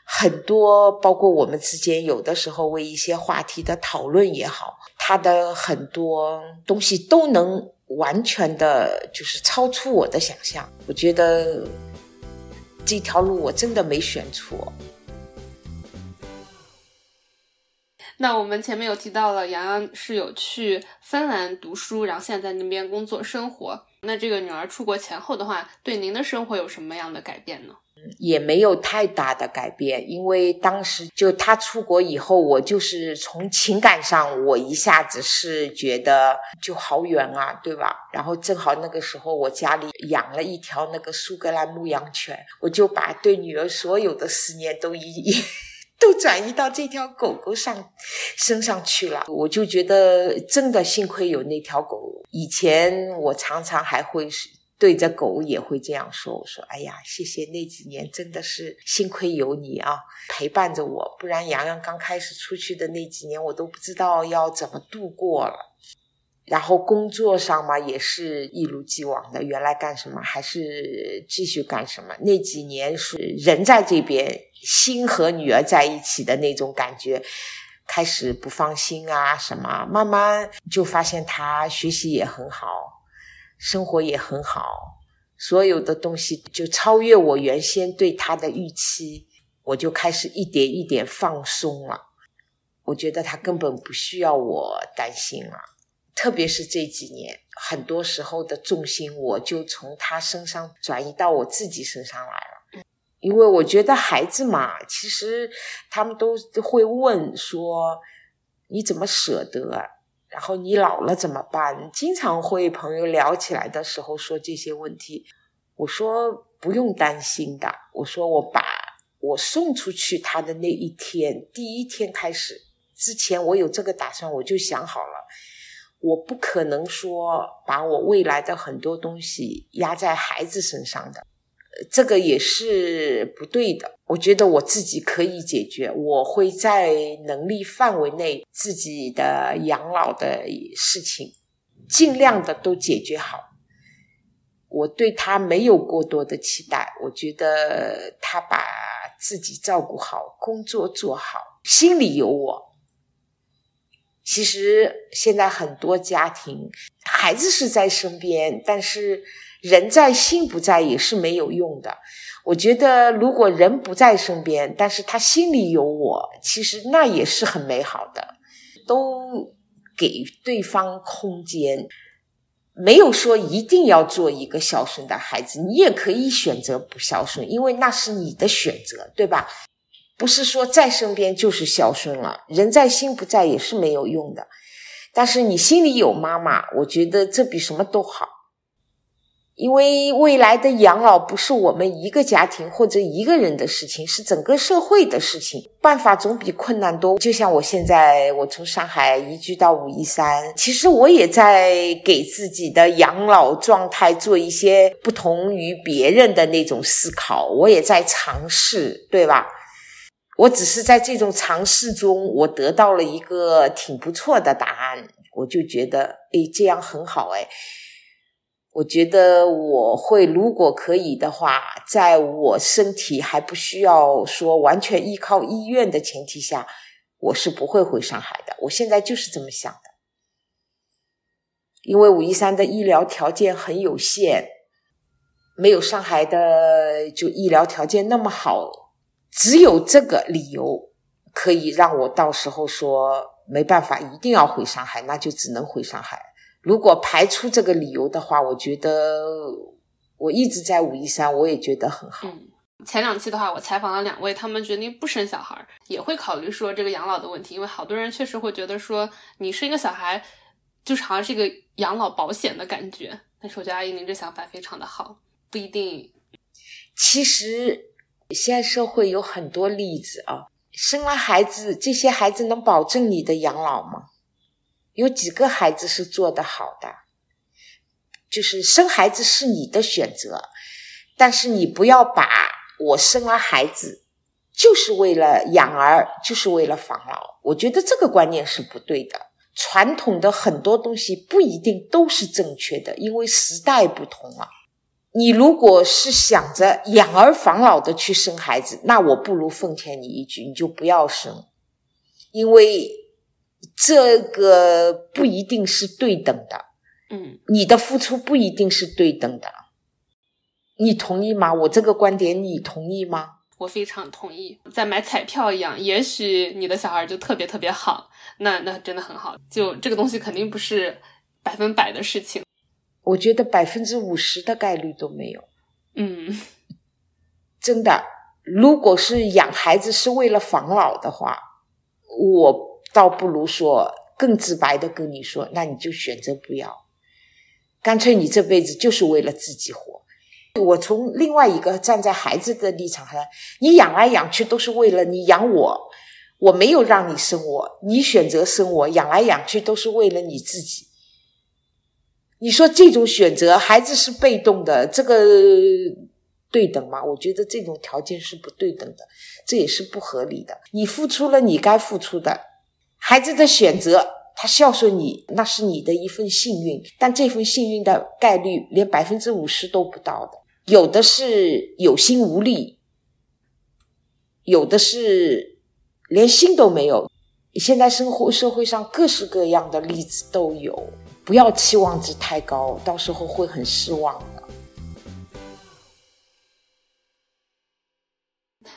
很多包括我们之间有的时候为一些话题的讨论也好，他的很多东西都能完全的，就是超出我的想象。我觉得这条路我真的没选错。那我们前面有提到了，洋洋是有去芬兰读书，然后现在在那边工作生活。那这个女儿出国前后的话，对您的生活有什么样的改变呢？也没有太大的改变，因为当时就他出国以后，我就是从情感上，我一下子是觉得就好远啊，对吧？然后正好那个时候我家里养了一条那个苏格兰牧羊犬，我就把对女儿所有的思念都一一 都转移到这条狗狗上身上去了。我就觉得真的幸亏有那条狗，以前我常常还会是。对着狗也会这样说：“我说，哎呀，谢谢那几年，真的是幸亏有你啊，陪伴着我，不然洋洋刚开始出去的那几年，我都不知道要怎么度过了。然后工作上嘛，也是一如既往的，原来干什么还是继续干什么。那几年是人在这边，心和女儿在一起的那种感觉，开始不放心啊，什么，慢慢就发现他学习也很好。”生活也很好，所有的东西就超越我原先对他的预期，我就开始一点一点放松了。我觉得他根本不需要我担心了，特别是这几年，很多时候的重心我就从他身上转移到我自己身上来了。因为我觉得孩子嘛，其实他们都会问说：“你怎么舍得？”然后你老了怎么办？经常会朋友聊起来的时候说这些问题，我说不用担心的。我说我把我送出去他的那一天，第一天开始之前，我有这个打算，我就想好了，我不可能说把我未来的很多东西压在孩子身上的。这个也是不对的。我觉得我自己可以解决，我会在能力范围内自己的养老的事情尽量的都解决好。我对他没有过多的期待，我觉得他把自己照顾好，工作做好，心里有我。其实现在很多家庭，孩子是在身边，但是。人在心不在也是没有用的。我觉得，如果人不在身边，但是他心里有我，其实那也是很美好的。都给对方空间，没有说一定要做一个孝顺的孩子，你也可以选择不孝顺，因为那是你的选择，对吧？不是说在身边就是孝顺了，人在心不在也是没有用的。但是你心里有妈妈，我觉得这比什么都好。因为未来的养老不是我们一个家庭或者一个人的事情，是整个社会的事情。办法总比困难多。就像我现在，我从上海移居到武夷山，其实我也在给自己的养老状态做一些不同于别人的那种思考。我也在尝试，对吧？我只是在这种尝试中，我得到了一个挺不错的答案，我就觉得，哎，这样很好，哎。我觉得我会，如果可以的话，在我身体还不需要说完全依靠医院的前提下，我是不会回上海的。我现在就是这么想的，因为武夷山的医疗条件很有限，没有上海的就医疗条件那么好，只有这个理由可以让我到时候说没办法，一定要回上海，那就只能回上海。如果排除这个理由的话，我觉得我一直在武夷山，我也觉得很好。嗯，前两期的话，我采访了两位，他们决定不生小孩，也会考虑说这个养老的问题，因为好多人确实会觉得说你生一个小孩，就是好像是一个养老保险的感觉。但是我觉得阿姨您这想法非常的好，不一定。其实现在社会有很多例子啊，生了孩子，这些孩子能保证你的养老吗？有几个孩子是做得好的，就是生孩子是你的选择，但是你不要把我生了孩子就是为了养儿，就是为了防老。我觉得这个观念是不对的。传统的很多东西不一定都是正确的，因为时代不同了。你如果是想着养儿防老的去生孩子，那我不如奉劝你一句，你就不要生，因为。这个不一定是对等的，嗯，你的付出不一定是对等的，你同意吗？我这个观点你同意吗？我非常同意，在买彩票一样，也许你的小孩就特别特别好，那那真的很好，就这个东西肯定不是百分百的事情，我觉得百分之五十的概率都没有，嗯，真的，如果是养孩子是为了防老的话，我倒不如说更直白的跟你说，那你就选择不要，干脆你这辈子就是为了自己活。我从另外一个站在孩子的立场上，你养来养去都是为了你养我，我没有让你生我，你选择生我，养来养去都是为了你自己。你说这种选择，孩子是被动的，这个对等吗？我觉得这种条件是不对等的，这也是不合理的。你付出了你该付出的，孩子的选择。他孝顺你，那是你的一份幸运，但这份幸运的概率连百分之五十都不到的。有的是有心无力，有的是连心都没有。现在生活社会上各式各样的例子都有，不要期望值太高，到时候会很失望的。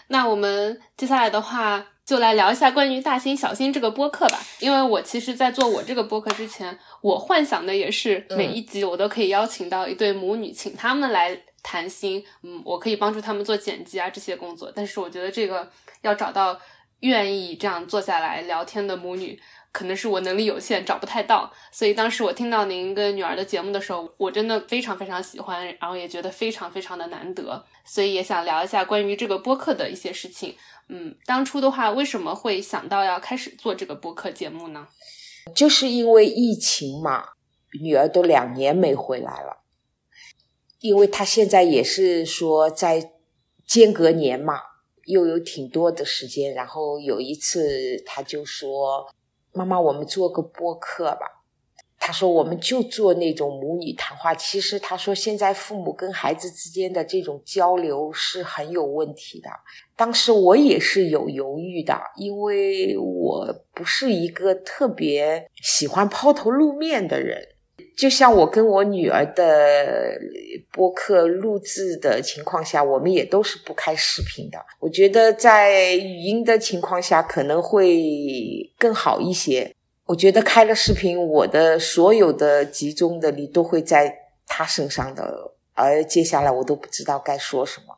那我们接下来的话。就来聊一下关于大新小新这个播客吧，因为我其实，在做我这个播客之前，我幻想的也是每一集我都可以邀请到一对母女，请他们来谈心，嗯，我可以帮助他们做剪辑啊这些工作。但是我觉得这个要找到愿意这样坐下来聊天的母女。可能是我能力有限，找不太到，所以当时我听到您跟女儿的节目的时候，我真的非常非常喜欢，然后也觉得非常非常的难得，所以也想聊一下关于这个播客的一些事情。嗯，当初的话，为什么会想到要开始做这个播客节目呢？就是因为疫情嘛，女儿都两年没回来了，因为她现在也是说在间隔年嘛，又有挺多的时间，然后有一次她就说。妈妈，我们做个播客吧。他说，我们就做那种母女谈话。其实他说，现在父母跟孩子之间的这种交流是很有问题的。当时我也是有犹豫的，因为我不是一个特别喜欢抛头露面的人。就像我跟我女儿的播客录制的情况下，我们也都是不开视频的。我觉得在语音的情况下可能会更好一些。我觉得开了视频，我的所有的集中的力都会在他身上的，而接下来我都不知道该说什么，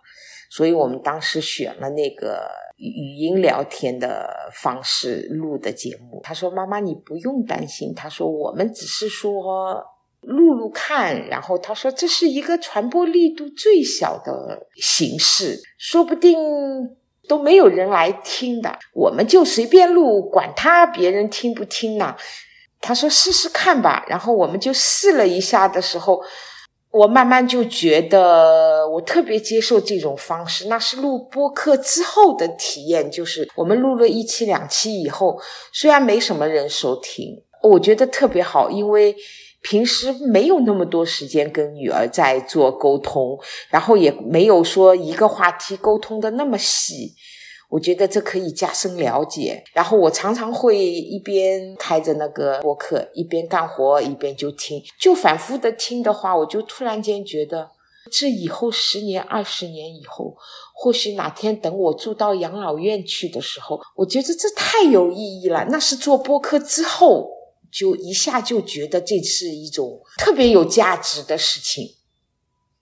所以我们当时选了那个。语音聊天的方式录的节目，他说：“妈妈，你不用担心。”他说：“我们只是说录录看。”然后他说：“这是一个传播力度最小的形式，说不定都没有人来听的，我们就随便录，管他别人听不听呢。”他说：“试试看吧。”然后我们就试了一下的时候。我慢慢就觉得我特别接受这种方式，那是录播课之后的体验。就是我们录了一期两期以后，虽然没什么人收听，我觉得特别好，因为平时没有那么多时间跟女儿在做沟通，然后也没有说一个话题沟通的那么细。我觉得这可以加深了解，然后我常常会一边开着那个播客，一边干活，一边就听，就反复的听的话，我就突然间觉得，这以后十年、二十年以后，或许哪天等我住到养老院去的时候，我觉得这太有意义了。那是做播客之后，就一下就觉得这是一种特别有价值的事情，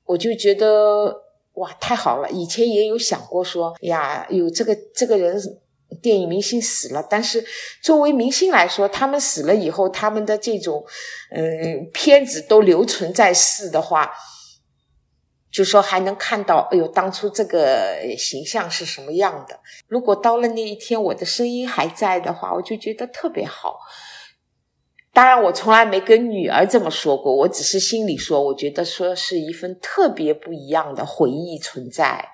我就觉得。哇，太好了！以前也有想过说呀，有这个这个人，电影明星死了，但是作为明星来说，他们死了以后，他们的这种嗯片子都留存在世的话，就说还能看到，哎呦，当初这个形象是什么样的？如果到了那一天，我的声音还在的话，我就觉得特别好。当然，我从来没跟女儿这么说过，我只是心里说，我觉得说是一份特别不一样的回忆存在，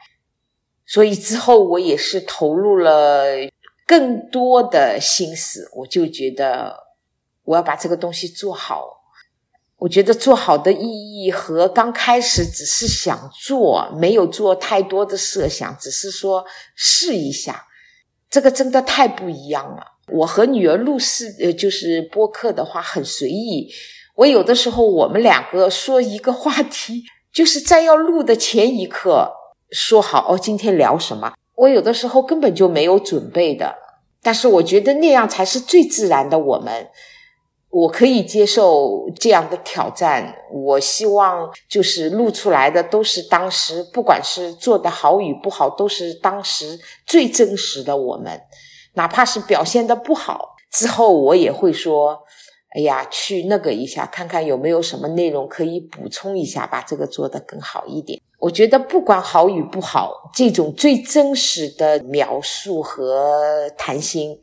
所以之后我也是投入了更多的心思，我就觉得我要把这个东西做好。我觉得做好的意义和刚开始只是想做，没有做太多的设想，只是说试一下，这个真的太不一样了。我和女儿录视呃，就是播客的话很随意。我有的时候我们两个说一个话题，就是在要录的前一刻说好哦，今天聊什么。我有的时候根本就没有准备的，但是我觉得那样才是最自然的。我们我可以接受这样的挑战。我希望就是录出来的都是当时，不管是做的好与不好，都是当时最真实的我们。哪怕是表现的不好，之后我也会说：“哎呀，去那个一下，看看有没有什么内容可以补充一下，把这个做得更好一点。”我觉得不管好与不好，这种最真实的描述和谈心。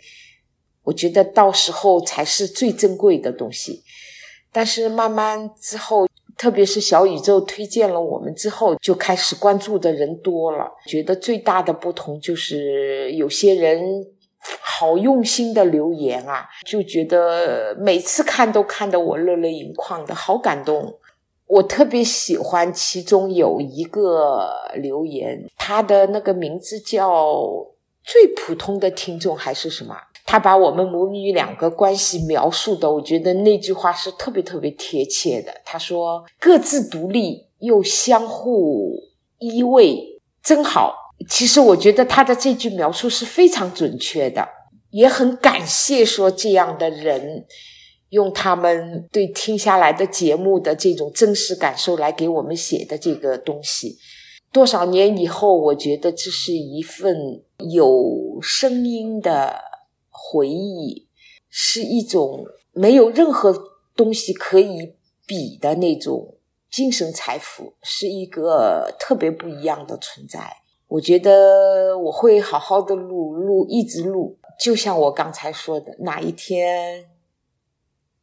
我觉得到时候才是最珍贵的东西，但是慢慢之后，特别是小宇宙推荐了我们之后，就开始关注的人多了。觉得最大的不同就是有些人好用心的留言啊，就觉得每次看都看得我热泪盈眶的，好感动。我特别喜欢其中有一个留言，他的那个名字叫“最普通的听众”还是什么？他把我们母女两个关系描述的，我觉得那句话是特别特别贴切的。他说：“各自独立又相互依偎，真好。”其实我觉得他的这句描述是非常准确的，也很感谢说这样的人用他们对听下来的节目的这种真实感受来给我们写的这个东西。多少年以后，我觉得这是一份有声音的。回忆是一种没有任何东西可以比的那种精神财富，是一个特别不一样的存在。我觉得我会好好的录录，一直录。就像我刚才说的，哪一天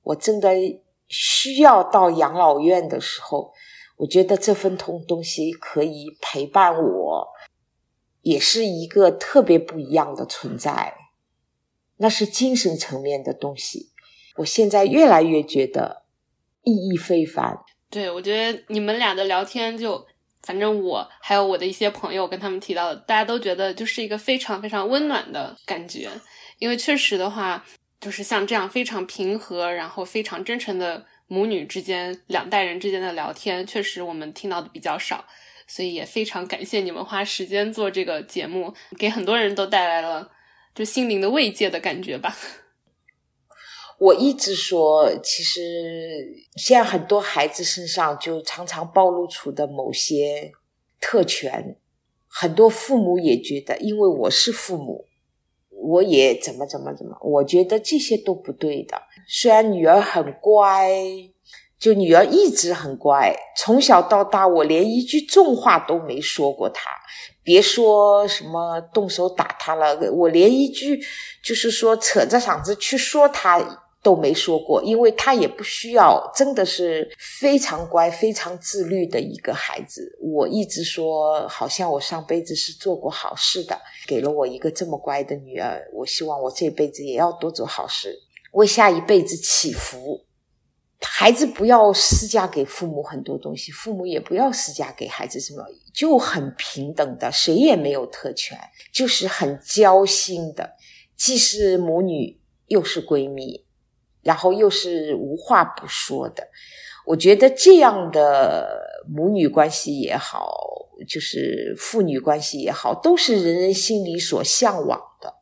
我真的需要到养老院的时候，我觉得这份东东西可以陪伴我，也是一个特别不一样的存在。那是精神层面的东西，我现在越来越觉得意义非凡。对，我觉得你们俩的聊天，就反正我还有我的一些朋友跟他们提到的，大家都觉得就是一个非常非常温暖的感觉。因为确实的话，就是像这样非常平和，然后非常真诚的母女之间、两代人之间的聊天，确实我们听到的比较少，所以也非常感谢你们花时间做这个节目，给很多人都带来了。就心灵的慰藉的感觉吧。我一直说，其实现在很多孩子身上就常常暴露出的某些特权，很多父母也觉得，因为我是父母，我也怎么怎么怎么。我觉得这些都不对的。虽然女儿很乖，就女儿一直很乖，从小到大，我连一句重话都没说过她。别说什么动手打他了，我连一句就是说扯着嗓子去说他都没说过，因为他也不需要，真的是非常乖、非常自律的一个孩子。我一直说，好像我上辈子是做过好事的，给了我一个这么乖的女儿。我希望我这辈子也要多做好事，为下一辈子祈福。孩子不要施加给父母很多东西，父母也不要施加给孩子什么，就很平等的，谁也没有特权，就是很交心的，既是母女又是闺蜜，然后又是无话不说的。我觉得这样的母女关系也好，就是父女关系也好，都是人人心里所向往的。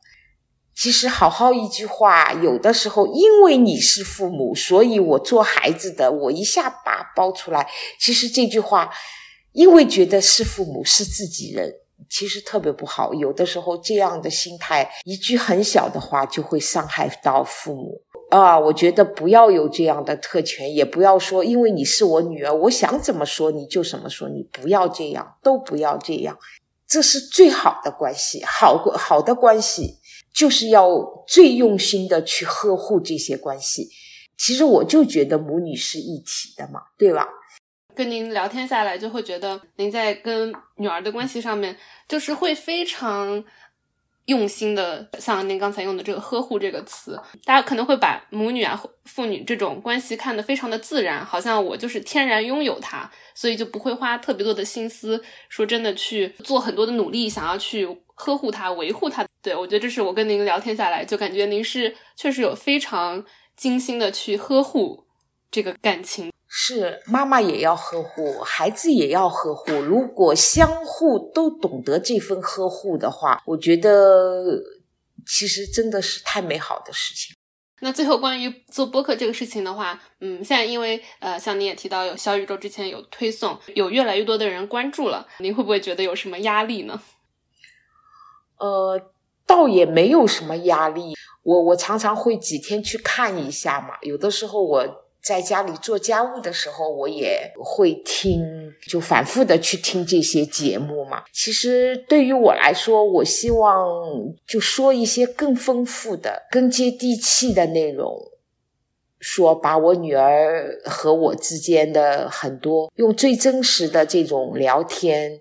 其实，好好一句话，有的时候，因为你是父母，所以我做孩子的，我一下把包出来。其实这句话，因为觉得是父母是自己人，其实特别不好。有的时候，这样的心态，一句很小的话就会伤害到父母啊。我觉得不要有这样的特权，也不要说因为你是我女儿，我想怎么说你就怎么说，你不要这样，都不要这样。这是最好的关系，好好的关系。就是要最用心的去呵护这些关系。其实我就觉得母女是一体的嘛，对吧？跟您聊天下来，就会觉得您在跟女儿的关系上面，就是会非常用心的，像您刚才用的这个“呵护”这个词，大家可能会把母女啊、父女这种关系看得非常的自然，好像我就是天然拥有它，所以就不会花特别多的心思，说真的去做很多的努力，想要去呵护它、维护它。对，我觉得这是我跟您聊天下来，就感觉您是确实有非常精心的去呵护这个感情。是妈妈也要呵护，孩子也要呵护。如果相互都懂得这份呵护的话，我觉得其实真的是太美好的事情。那最后关于做播客这个事情的话，嗯，现在因为呃，像你也提到有小宇宙之前有推送，有越来越多的人关注了，您会不会觉得有什么压力呢？呃，倒也没有什么压力。我我常常会几天去看一下嘛，有的时候我。在家里做家务的时候，我也会听，就反复的去听这些节目嘛。其实对于我来说，我希望就说一些更丰富的、更接地气的内容，说把我女儿和我之间的很多用最真实的这种聊天。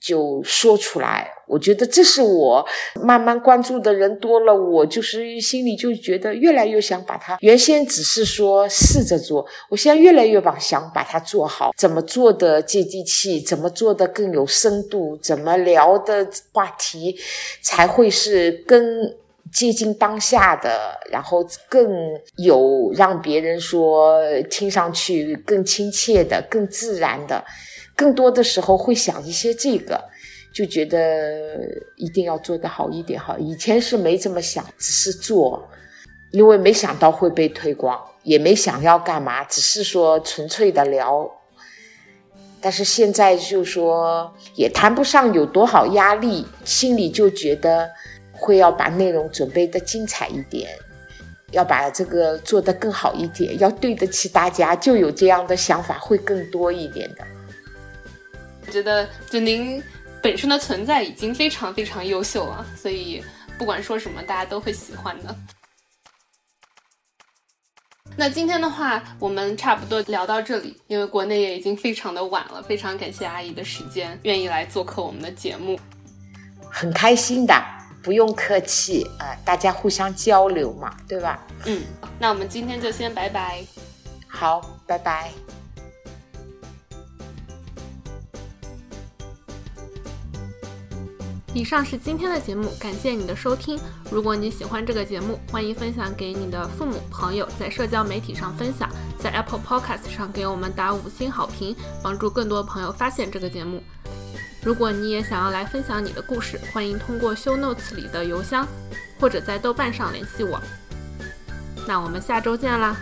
就说出来，我觉得这是我慢慢关注的人多了，我就是心里就觉得越来越想把它。原先只是说试着做，我现在越来越把想把它做好。怎么做的接地气？怎么做的更有深度？怎么聊的话题才会是更接近当下的？然后更有让别人说听上去更亲切的、更自然的。更多的时候会想一些这个，就觉得一定要做得好一点哈。以前是没这么想，只是做，因为没想到会被推广，也没想要干嘛，只是说纯粹的聊。但是现在就说也谈不上有多少压力，心里就觉得会要把内容准备的精彩一点，要把这个做得更好一点，要对得起大家，就有这样的想法会更多一点的。我觉得，就您本身的存在已经非常非常优秀了，所以不管说什么，大家都会喜欢的。那今天的话，我们差不多聊到这里，因为国内也已经非常的晚了。非常感谢阿姨的时间，愿意来做客我们的节目，很开心的，不用客气啊，大家互相交流嘛，对吧？嗯，那我们今天就先拜拜。好，拜拜。以上是今天的节目，感谢你的收听。如果你喜欢这个节目，欢迎分享给你的父母、朋友，在社交媒体上分享，在 Apple Podcast 上给我们打五星好评，帮助更多朋友发现这个节目。如果你也想要来分享你的故事，欢迎通过 Show Notes 里的邮箱，或者在豆瓣上联系我。那我们下周见啦！